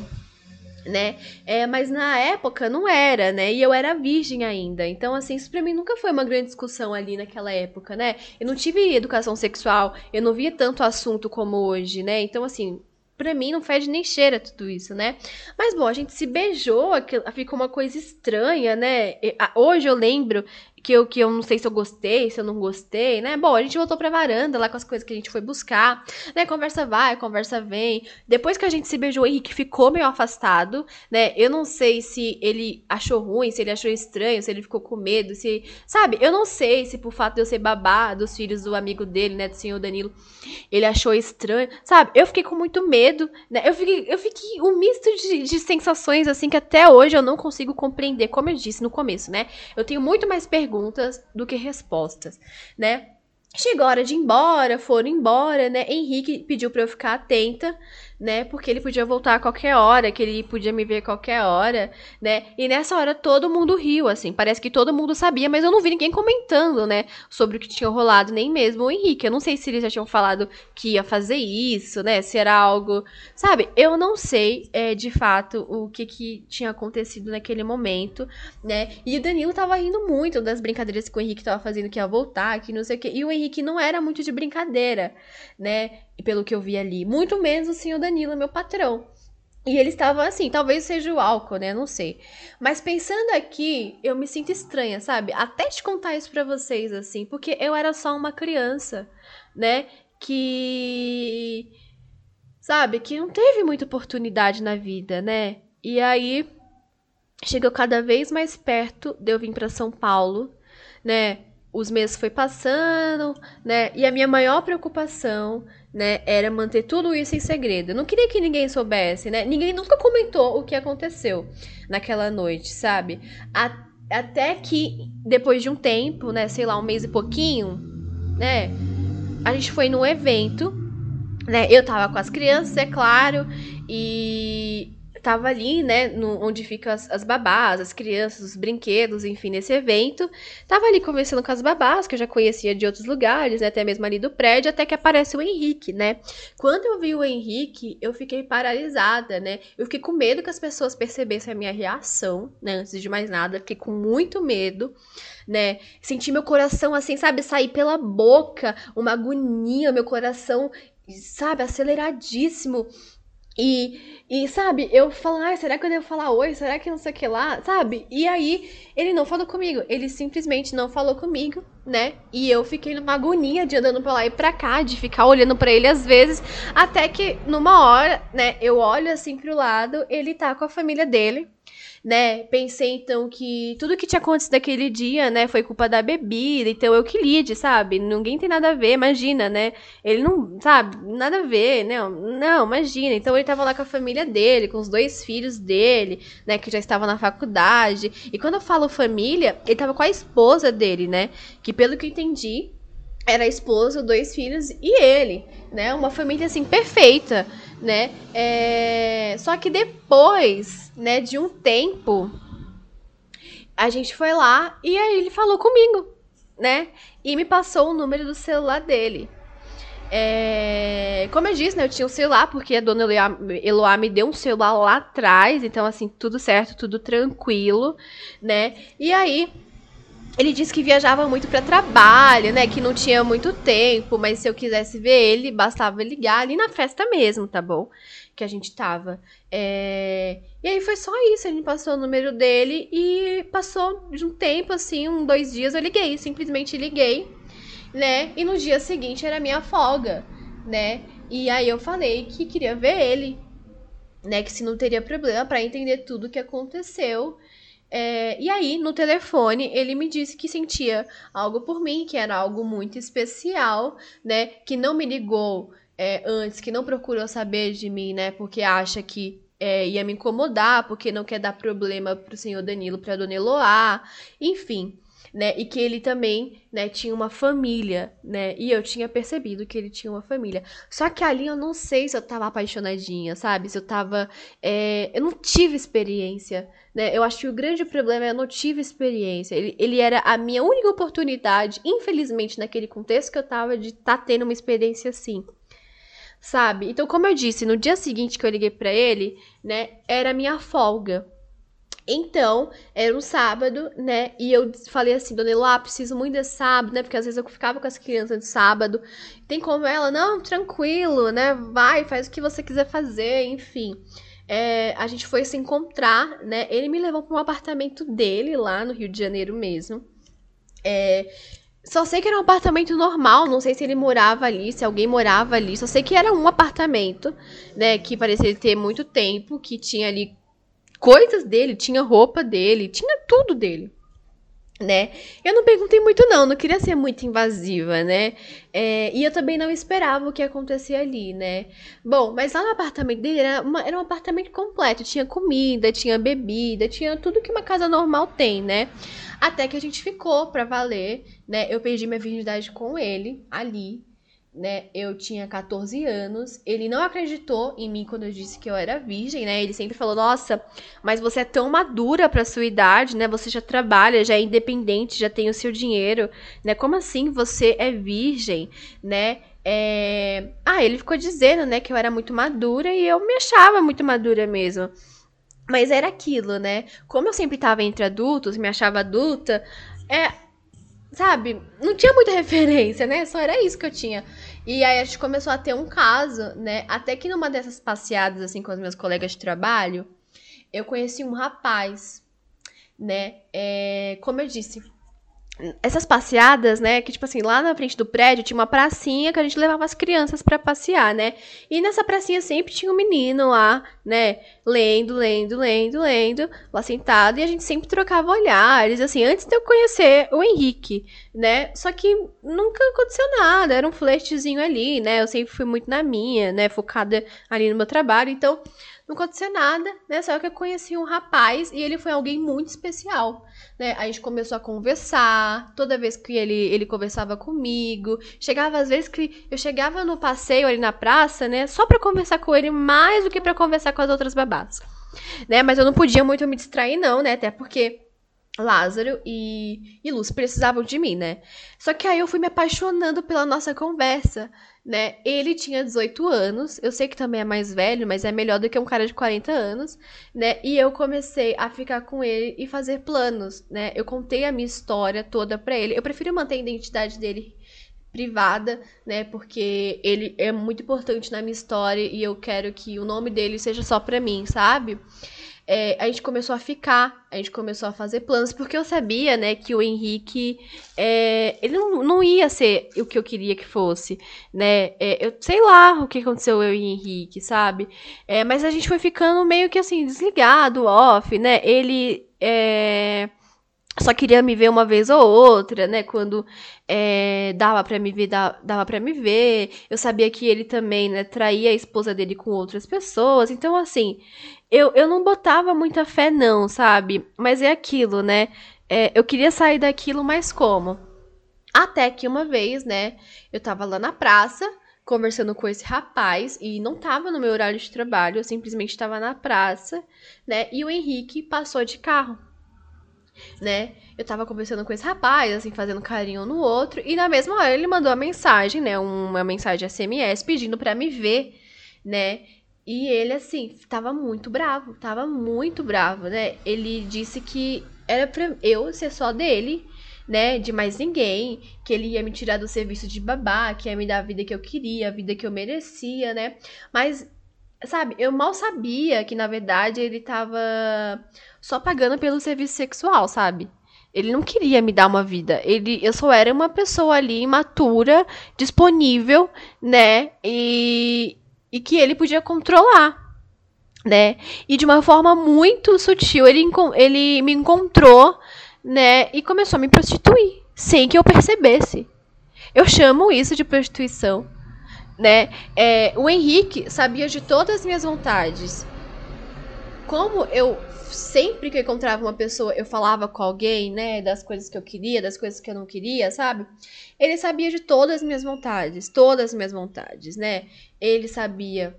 né? É, mas na época não era, né? E eu era virgem ainda. Então, assim, isso pra mim nunca foi uma grande discussão ali naquela época, né? Eu não tive educação sexual, eu não via tanto assunto como hoje, né? Então, assim, pra mim não fede nem cheira tudo isso, né? Mas bom, a gente se beijou, ficou uma coisa estranha, né? Hoje eu lembro que eu, que eu não sei se eu gostei, se eu não gostei, né? Bom, a gente voltou pra varanda lá com as coisas que a gente foi buscar, né? Conversa vai, conversa vem. Depois que a gente se beijou, o Henrique ficou meio afastado, né? Eu não sei se ele achou ruim, se ele achou estranho, se ele ficou com medo, se. Sabe? Eu não sei se por fato de eu ser babá dos filhos do amigo dele, né? Do senhor Danilo, ele achou estranho. Sabe? Eu fiquei com muito medo, né? Eu fiquei, eu fiquei um misto de, de sensações, assim, que até hoje eu não consigo compreender. Como eu disse no começo, né? Eu tenho muito mais perguntas perguntas do que respostas, né? Chegou a hora de ir embora, foram embora, né? Henrique pediu para eu ficar atenta, né? Porque ele podia voltar a qualquer hora, que ele podia me ver a qualquer hora, né? E nessa hora todo mundo riu, assim. Parece que todo mundo sabia, mas eu não vi ninguém comentando, né? Sobre o que tinha rolado, nem mesmo o Henrique. Eu não sei se eles já tinham falado que ia fazer isso, né? Se era algo. Sabe? Eu não sei, é, de fato, o que, que tinha acontecido naquele momento, né? E o Danilo tava rindo muito das brincadeiras que o Henrique tava fazendo, que ia voltar, que não sei o quê. E o Henrique não era muito de brincadeira, né? Pelo que eu vi ali. Muito menos o senhor Danilo, meu patrão. E ele estava assim, talvez seja o álcool, né? Não sei. Mas pensando aqui, eu me sinto estranha, sabe? Até te contar isso pra vocês, assim, porque eu era só uma criança, né? Que. Sabe? Que não teve muita oportunidade na vida, né? E aí. Chegou cada vez mais perto de eu vir para São Paulo, né? Os meses foi passando, né? E a minha maior preocupação né, era manter tudo isso em segredo. Eu não queria que ninguém soubesse, né? Ninguém nunca comentou o que aconteceu naquela noite, sabe? A, até que depois de um tempo, né, sei lá, um mês e pouquinho, né, a gente foi num evento, né? Eu tava com as crianças, é claro, e tava ali, né, no, onde ficam as, as, babás, as crianças, os brinquedos, enfim, nesse evento. Tava ali conversando com as babás, que eu já conhecia de outros lugares, né, até mesmo ali do prédio, até que aparece o Henrique, né. Quando eu vi o Henrique, eu fiquei paralisada, né. Eu fiquei com medo que as pessoas percebessem a minha reação, né, antes de mais nada, fiquei com muito medo, né. Senti meu coração, assim, sabe, sair pela boca, uma agonia, meu coração sabe, aceleradíssimo. E, e, sabe, eu falo, ah, será que eu devo falar oi? Será que não sei o que lá? Sabe? E aí, ele não falou comigo. Ele simplesmente não falou comigo, né? E eu fiquei numa agonia de andando pra lá e pra cá, de ficar olhando para ele às vezes. Até que, numa hora, né, eu olho assim pro lado, ele tá com a família dele né? Pensei então que tudo que tinha acontecido naquele dia, né, foi culpa da bebida, então eu que lide, sabe? Ninguém tem nada a ver, imagina, né? Ele não, sabe, nada a ver, né? Não, imagina. Então ele tava lá com a família dele, com os dois filhos dele, né, que já estavam na faculdade. E quando eu falo família, ele tava com a esposa dele, né? Que pelo que eu entendi, era a esposa, dois filhos e ele, né? Uma família assim perfeita né? É... Só que depois, né, de um tempo, a gente foi lá e aí ele falou comigo, né? E me passou o número do celular dele. É... Como eu disse, né, eu tinha um celular, porque a dona Eloá me deu um celular lá atrás, então, assim, tudo certo, tudo tranquilo, né? E aí, ele disse que viajava muito para trabalho, né? Que não tinha muito tempo, mas se eu quisesse ver ele, bastava ligar ali na festa mesmo, tá bom? Que a gente tava. É... E aí foi só isso, a gente passou o número dele e passou de um tempo, assim, um, dois dias, eu liguei, simplesmente liguei, né? E no dia seguinte era minha folga, né? E aí eu falei que queria ver ele, né? Que se não teria problema para entender tudo o que aconteceu. É, e aí, no telefone, ele me disse que sentia algo por mim, que era algo muito especial, né? Que não me ligou é, antes, que não procurou saber de mim, né? Porque acha que é, ia me incomodar, porque não quer dar problema pro senhor Danilo, pra dona Eloá, enfim né? E que ele também, né, tinha uma família, né? E eu tinha percebido que ele tinha uma família. Só que ali eu não sei se eu tava apaixonadinha, sabe? Se eu tava. É... Eu não tive experiência, né? Eu acho que o grande problema é eu não tive experiência. Ele, ele era a minha única oportunidade, infelizmente, naquele contexto que eu tava, de tá tendo uma experiência assim sabe? Então, como eu disse, no dia seguinte que eu liguei para ele, né, era minha folga. Então, era um sábado, né? E eu falei assim, dona Elá, preciso muito desse sábado, né? Porque às vezes eu ficava com as crianças de sábado. Tem como ela? Não, tranquilo, né? Vai, faz o que você quiser fazer, enfim. É, a gente foi se encontrar, né? Ele me levou para um apartamento dele lá no Rio de Janeiro mesmo. É, só sei que era um apartamento normal, não sei se ele morava ali, se alguém morava ali. Só sei que era um apartamento, né? Que parecia ter muito tempo, que tinha ali coisas dele, tinha roupa dele, tinha tudo dele. Né? Eu não perguntei muito, não, não queria ser muito invasiva, né? É, e eu também não esperava o que acontecia ali, né? Bom, mas lá no apartamento dele era, uma, era um apartamento completo: tinha comida, tinha bebida, tinha tudo que uma casa normal tem, né? Até que a gente ficou pra valer, né? Eu perdi minha virgindade com ele ali, né, eu tinha 14 anos. Ele não acreditou em mim quando eu disse que eu era virgem, né? Ele sempre falou: "Nossa, mas você é tão madura para sua idade, né? Você já trabalha, já é independente, já tem o seu dinheiro, né? Como assim você é virgem, né?" É... Ah, ele ficou dizendo, né, que eu era muito madura e eu me achava muito madura mesmo. Mas era aquilo, né? Como eu sempre tava entre adultos, me achava adulta, é, sabe, não tinha muita referência, né? Só era isso que eu tinha. E aí a gente começou a ter um caso, né? Até que numa dessas passeadas, assim, com os meus colegas de trabalho, eu conheci um rapaz, né? É, como eu disse, essas passeadas, né, que tipo assim, lá na frente do prédio tinha uma pracinha que a gente levava as crianças para passear, né? E nessa pracinha sempre tinha um menino lá, né, lendo, lendo, lendo, lendo, lá sentado, e a gente sempre trocava olhares, assim, antes de eu conhecer o Henrique, né? Só que nunca aconteceu nada, era um flertezinho ali, né? Eu sempre fui muito na minha, né, focada ali no meu trabalho, então não aconteceu nada, né? Só que eu conheci um rapaz e ele foi alguém muito especial, né? A gente começou a conversar, toda vez que ele, ele conversava comigo. Chegava às vezes que eu chegava no passeio ali na praça, né? Só para conversar com ele mais do que para conversar com as outras babás, né? Mas eu não podia muito me distrair, não, né? Até porque Lázaro e, e Luz precisavam de mim, né? Só que aí eu fui me apaixonando pela nossa conversa, né? Ele tinha 18 anos, eu sei que também é mais velho, mas é melhor do que um cara de 40 anos, né? E eu comecei a ficar com ele e fazer planos, né? Eu contei a minha história toda pra ele. Eu prefiro manter a identidade dele privada, né? Porque ele é muito importante na minha história e eu quero que o nome dele seja só pra mim, sabe? É, a gente começou a ficar, a gente começou a fazer planos, porque eu sabia, né, que o Henrique, é, ele não, não ia ser o que eu queria que fosse, né, é, eu sei lá o que aconteceu eu e Henrique, sabe, é, mas a gente foi ficando meio que assim, desligado, off, né, ele, é, só queria me ver uma vez ou outra, né? Quando é, dava para me ver, dava para me ver. Eu sabia que ele também, né, traía a esposa dele com outras pessoas. Então, assim, eu, eu não botava muita fé, não, sabe? Mas é aquilo, né? É, eu queria sair daquilo, mas como? Até que uma vez, né, eu tava lá na praça, conversando com esse rapaz, e não tava no meu horário de trabalho, eu simplesmente tava na praça, né? E o Henrique passou de carro né? Eu tava conversando com esse rapaz, assim, fazendo carinho no outro, e na mesma hora ele mandou uma mensagem, né? Uma mensagem SMS pedindo para me ver, né? E ele, assim, tava muito bravo, tava muito bravo, né? Ele disse que era pra eu ser só dele, né, de mais ninguém, que ele ia me tirar do serviço de babá, que ia me dar a vida que eu queria, a vida que eu merecia, né? Mas sabe, eu mal sabia que na verdade ele tava só pagando pelo serviço sexual, sabe? Ele não queria me dar uma vida. Ele, eu só era uma pessoa ali imatura, disponível, né? E, e que ele podia controlar, né? E de uma forma muito sutil, ele, ele me encontrou, né? E começou a me prostituir, sem que eu percebesse. Eu chamo isso de prostituição, né? É, o Henrique sabia de todas as minhas vontades. Como eu sempre que eu encontrava uma pessoa, eu falava com alguém, né, das coisas que eu queria, das coisas que eu não queria, sabe? Ele sabia de todas as minhas vontades, todas as minhas vontades, né? Ele sabia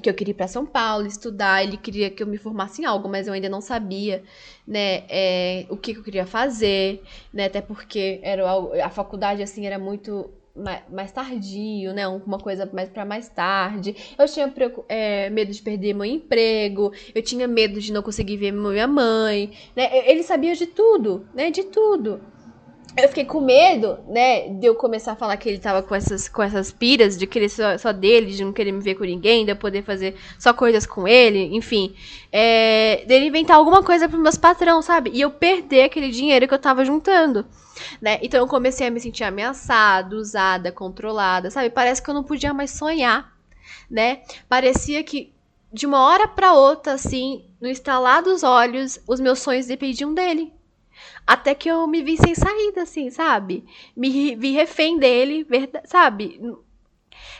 que eu queria ir para São Paulo estudar, ele queria que eu me formasse em algo, mas eu ainda não sabia, né, é, o que, que eu queria fazer, né, até porque era a faculdade assim era muito mais tardio, né? Uma coisa mais para mais tarde. Eu tinha é, medo de perder meu emprego, eu tinha medo de não conseguir ver minha mãe, né? Ele sabia de tudo, né? De tudo. Eu fiquei com medo, né, de eu começar a falar que ele tava com essas, com essas piras, de querer só, só dele, de não querer me ver com ninguém, de eu poder fazer só coisas com ele, enfim. É, dele inventar alguma coisa pros meus patrão, sabe? E eu perder aquele dinheiro que eu tava juntando né? Então eu comecei a me sentir ameaçada, usada, controlada, sabe? Parece que eu não podia mais sonhar, né? Parecia que de uma hora para outra, assim, no estalar dos olhos, os meus sonhos dependiam dele. Até que eu me vi sem saída, assim, sabe? Me vi refém dele, sabe?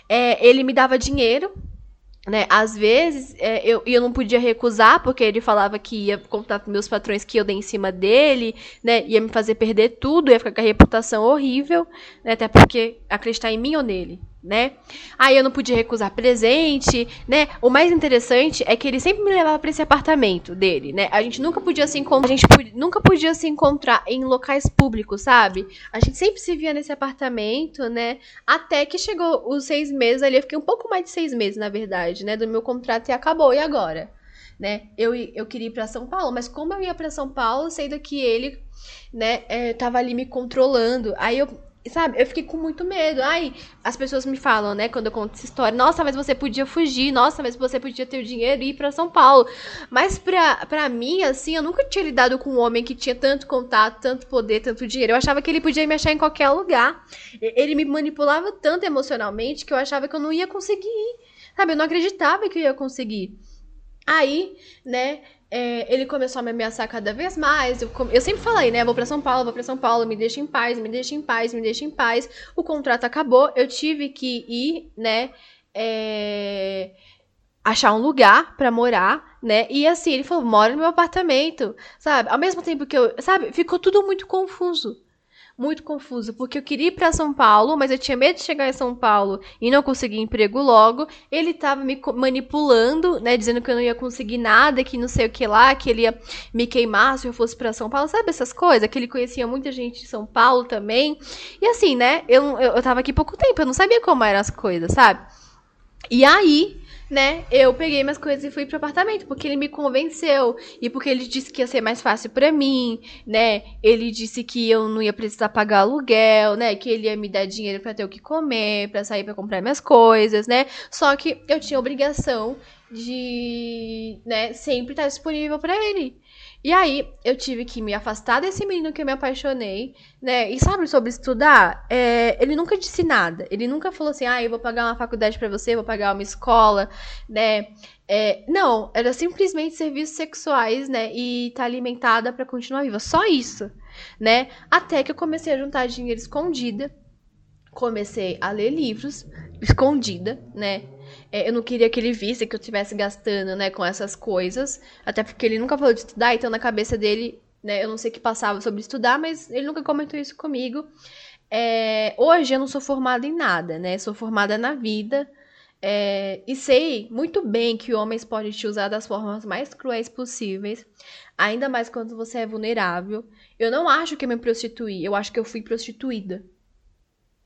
É, ele me dava dinheiro, né? Às vezes é, eu, eu não podia recusar, porque ele falava que ia contar para meus patrões que eu dei em cima dele, né? Ia me fazer perder tudo, ia ficar com a reputação horrível, né? Até porque acreditar em mim ou nele né? Aí eu não podia recusar presente, né? O mais interessante é que ele sempre me levava para esse apartamento dele, né? A gente nunca podia se encontrar, a gente nunca podia se encontrar em locais públicos, sabe? A gente sempre se via nesse apartamento, né? Até que chegou os seis meses ali, eu fiquei um pouco mais de seis meses, na verdade, né? Do meu contrato e acabou, e agora? Né? Eu, eu queria ir para São Paulo, mas como eu ia para São Paulo, sendo que ele, né, é, tava ali me controlando. Aí eu, Sabe, eu fiquei com muito medo. Ai, as pessoas me falam, né, quando eu conto essa história, nossa, mas você podia fugir, nossa, mas você podia ter o dinheiro e ir pra São Paulo. Mas pra, pra mim, assim, eu nunca tinha lidado com um homem que tinha tanto contato, tanto poder, tanto dinheiro. Eu achava que ele podia me achar em qualquer lugar. Ele me manipulava tanto emocionalmente que eu achava que eu não ia conseguir. Sabe, eu não acreditava que eu ia conseguir. Aí, né, é, ele começou a me ameaçar cada vez mais. Eu, eu, sempre falei, né? Vou pra São Paulo, vou pra São Paulo, me deixa em paz, me deixa em paz, me deixa em paz. O contrato acabou, eu tive que ir, né? É, achar um lugar para morar, né? E assim, ele falou: mora no meu apartamento, sabe? Ao mesmo tempo que eu. Sabe? Ficou tudo muito confuso muito confuso, porque eu queria ir para São Paulo, mas eu tinha medo de chegar em São Paulo e não conseguir emprego logo. Ele tava me manipulando, né, dizendo que eu não ia conseguir nada, que não sei o que lá, que ele ia me queimar se eu fosse para São Paulo, sabe essas coisas? Que ele conhecia muita gente de São Paulo também. E assim, né, eu, eu, eu tava aqui pouco tempo, eu não sabia como eram as coisas, sabe? E aí, né, eu peguei minhas coisas e fui pro apartamento, porque ele me convenceu e porque ele disse que ia ser mais fácil para mim, né? Ele disse que eu não ia precisar pagar aluguel, né? Que ele ia me dar dinheiro para ter o que comer, para sair para comprar minhas coisas, né? Só que eu tinha obrigação de, né, sempre estar disponível para ele. E aí, eu tive que me afastar desse menino que eu me apaixonei, né? E sabe sobre estudar? É, ele nunca disse nada. Ele nunca falou assim, ah, eu vou pagar uma faculdade para você, vou pagar uma escola, né? É, não, era simplesmente serviços sexuais, né? E tá alimentada para continuar viva. Só isso, né? Até que eu comecei a juntar dinheiro escondida. Comecei a ler livros escondida, né? É, eu não queria que ele visse que eu estivesse gastando, né, com essas coisas. Até porque ele nunca falou de estudar, então na cabeça dele, né, eu não sei o que passava sobre estudar, mas ele nunca comentou isso comigo. É, hoje eu não sou formada em nada, né? Sou formada na vida. É, e sei muito bem que homens podem te usar das formas mais cruéis possíveis, ainda mais quando você é vulnerável. Eu não acho que eu me prostituí, eu acho que eu fui prostituída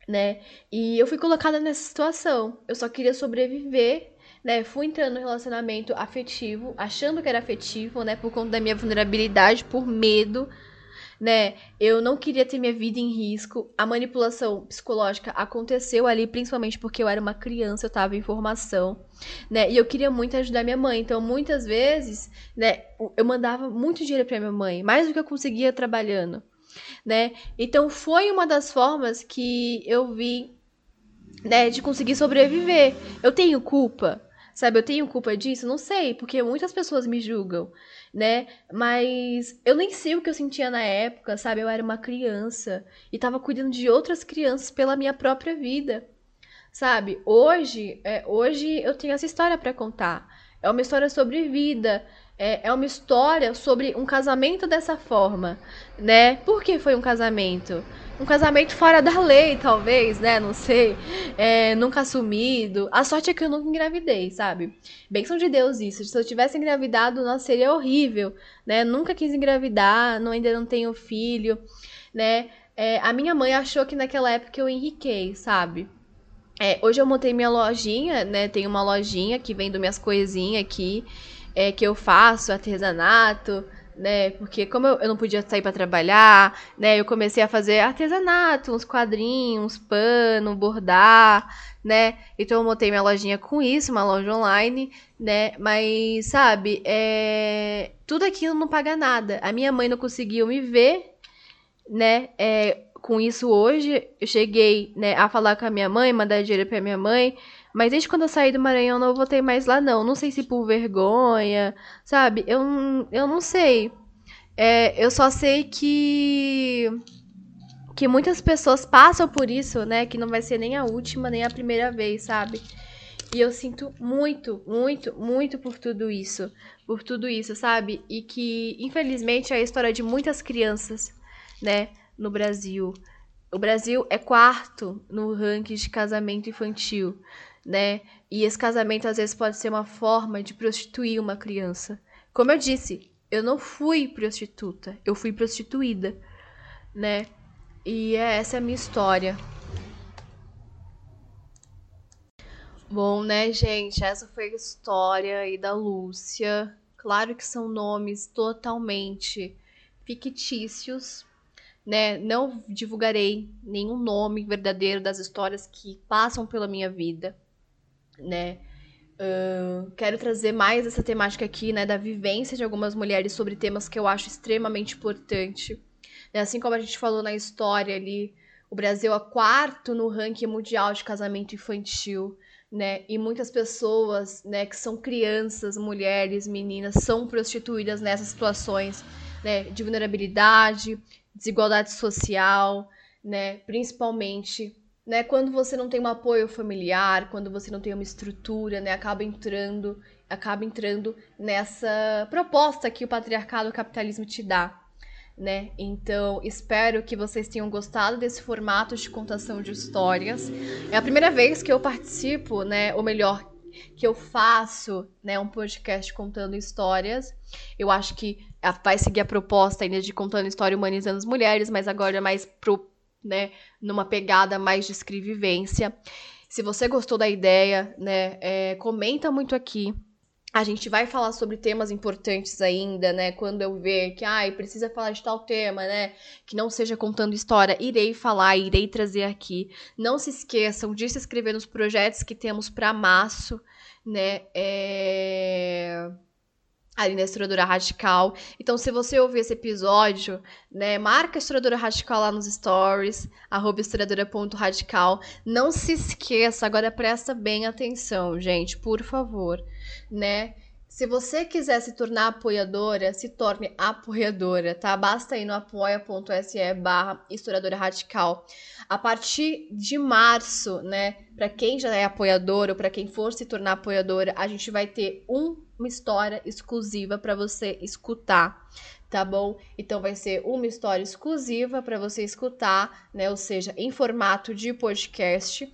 né? E eu fui colocada nessa situação. Eu só queria sobreviver, né? Fui entrando no relacionamento afetivo, achando que era afetivo, né? Por conta da minha vulnerabilidade, por medo, né? Eu não queria ter minha vida em risco. A manipulação psicológica aconteceu ali, principalmente porque eu era uma criança, eu tava em formação, né? E eu queria muito ajudar minha mãe. Então, muitas vezes, né, eu mandava muito dinheiro para minha mãe, mais do que eu conseguia trabalhando, né? Então, foi uma das formas que eu vi né, de conseguir sobreviver. Eu tenho culpa, sabe? Eu tenho culpa disso? Não sei, porque muitas pessoas me julgam, né? Mas eu nem sei o que eu sentia na época, sabe? Eu era uma criança e tava cuidando de outras crianças pela minha própria vida, sabe? Hoje, é, hoje eu tenho essa história para contar. É uma história sobre vida, é, é uma história sobre um casamento dessa forma, né? Por que foi um casamento? Um casamento fora da lei, talvez, né? Não sei. É, nunca assumido. A sorte é que eu nunca engravidei, sabe? Bênção de Deus isso. Se eu tivesse engravidado, nossa, seria horrível, né? Nunca quis engravidar, não, ainda não tenho filho, né? É, a minha mãe achou que naquela época eu enriquei, sabe? É, hoje eu montei minha lojinha, né? Tenho uma lojinha que vendo minhas coisinhas aqui é, que eu faço, artesanato, né? Porque como eu, eu não podia sair para trabalhar, né? Eu comecei a fazer artesanato, uns quadrinhos, uns pano, bordar, né? Então eu montei minha lojinha com isso, uma loja online, né? Mas, sabe, é... tudo aquilo não paga nada. A minha mãe não conseguiu me ver, né? É... Com isso hoje, eu cheguei né, a falar com a minha mãe, mandar dinheiro pra minha mãe, mas desde quando eu saí do Maranhão, não voltei mais lá, não. Não sei se por vergonha, sabe? Eu, eu não sei. É, eu só sei que. Que muitas pessoas passam por isso, né? Que não vai ser nem a última, nem a primeira vez, sabe? E eu sinto muito, muito, muito por tudo isso. Por tudo isso, sabe? E que, infelizmente, é a história de muitas crianças, né? No Brasil. O Brasil é quarto no ranking de casamento infantil né? E esse casamento às vezes pode ser uma forma de prostituir uma criança. Como eu disse, eu não fui prostituta, eu fui prostituída, né? E é, essa é a minha história. Bom, né, gente? Essa foi a história aí da Lúcia. Claro que são nomes totalmente fictícios, né? Não divulgarei nenhum nome verdadeiro das histórias que passam pela minha vida né? Uh, quero trazer mais essa temática aqui, né, da vivência de algumas mulheres sobre temas que eu acho extremamente importante. Né? Assim como a gente falou na história ali, o Brasil é quarto no ranking mundial de casamento infantil, né? E muitas pessoas, né, que são crianças, mulheres, meninas, são prostituídas nessas situações, né, de vulnerabilidade, desigualdade social, né, principalmente né? Quando você não tem um apoio familiar, quando você não tem uma estrutura, né? Acaba entrando, acaba entrando nessa proposta que o patriarcado o capitalismo te dá, né? Então, espero que vocês tenham gostado desse formato de contação de histórias. É a primeira vez que eu participo, né? Ou melhor, que eu faço, né, um podcast contando histórias. Eu acho que vai seguir a proposta ainda de contando história humanizando as mulheres, mas agora é mais pro né, numa pegada mais de escrevivência. Se você gostou da ideia, né, é, comenta muito aqui. A gente vai falar sobre temas importantes ainda, né? Quando eu ver que, ai, precisa falar de tal tema, né? Que não seja contando história, irei falar, irei trazer aqui. Não se esqueçam de se inscrever nos projetos que temos para março, né? É ali na Estouradora Radical. Então, se você ouvir esse episódio, né, marca a Estouradora Radical lá nos stories, arroba estouradora.radical. Não se esqueça, agora presta bem atenção, gente, por favor, né? Se você quiser se tornar apoiadora, se torne apoiadora, tá? Basta ir no apoia.se barra historiadora radical. A partir de março, né? Para quem já é apoiador ou para quem for se tornar apoiadora, a gente vai ter um, uma história exclusiva para você escutar, tá bom? Então vai ser uma história exclusiva para você escutar, né? Ou seja, em formato de podcast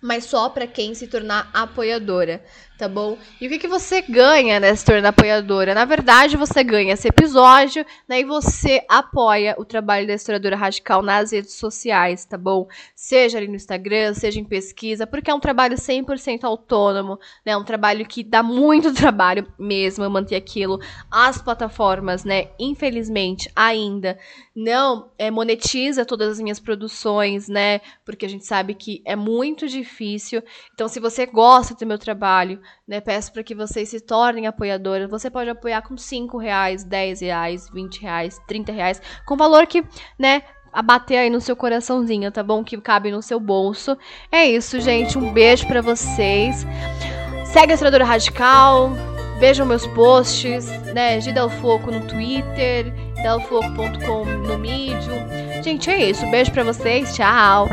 mas só para quem se tornar apoiadora, tá bom? E o que, que você ganha, né, se tornando apoiadora? Na verdade, você ganha esse episódio, né, e você apoia o trabalho da historiadora radical nas redes sociais, tá bom? Seja ali no Instagram, seja em pesquisa, porque é um trabalho 100% autônomo, né, um trabalho que dá muito trabalho mesmo manter aquilo. As plataformas, né, infelizmente, ainda não é, monetiza todas as minhas produções, né, porque a gente sabe que é muito difícil. Então, se você gosta do meu trabalho, né? Peço para que vocês se tornem apoiadoras. Você pode apoiar com 5 reais, 10 reais, 20 reais, 30 reais, com valor que, né, abater aí no seu coraçãozinho, tá bom? Que cabe no seu bolso. É isso, gente. Um beijo para vocês. Segue a Estradora Radical. Vejam meus posts, né? Foco no Twitter, delfoco.com no Medium. Gente, é isso. Beijo para vocês. Tchau.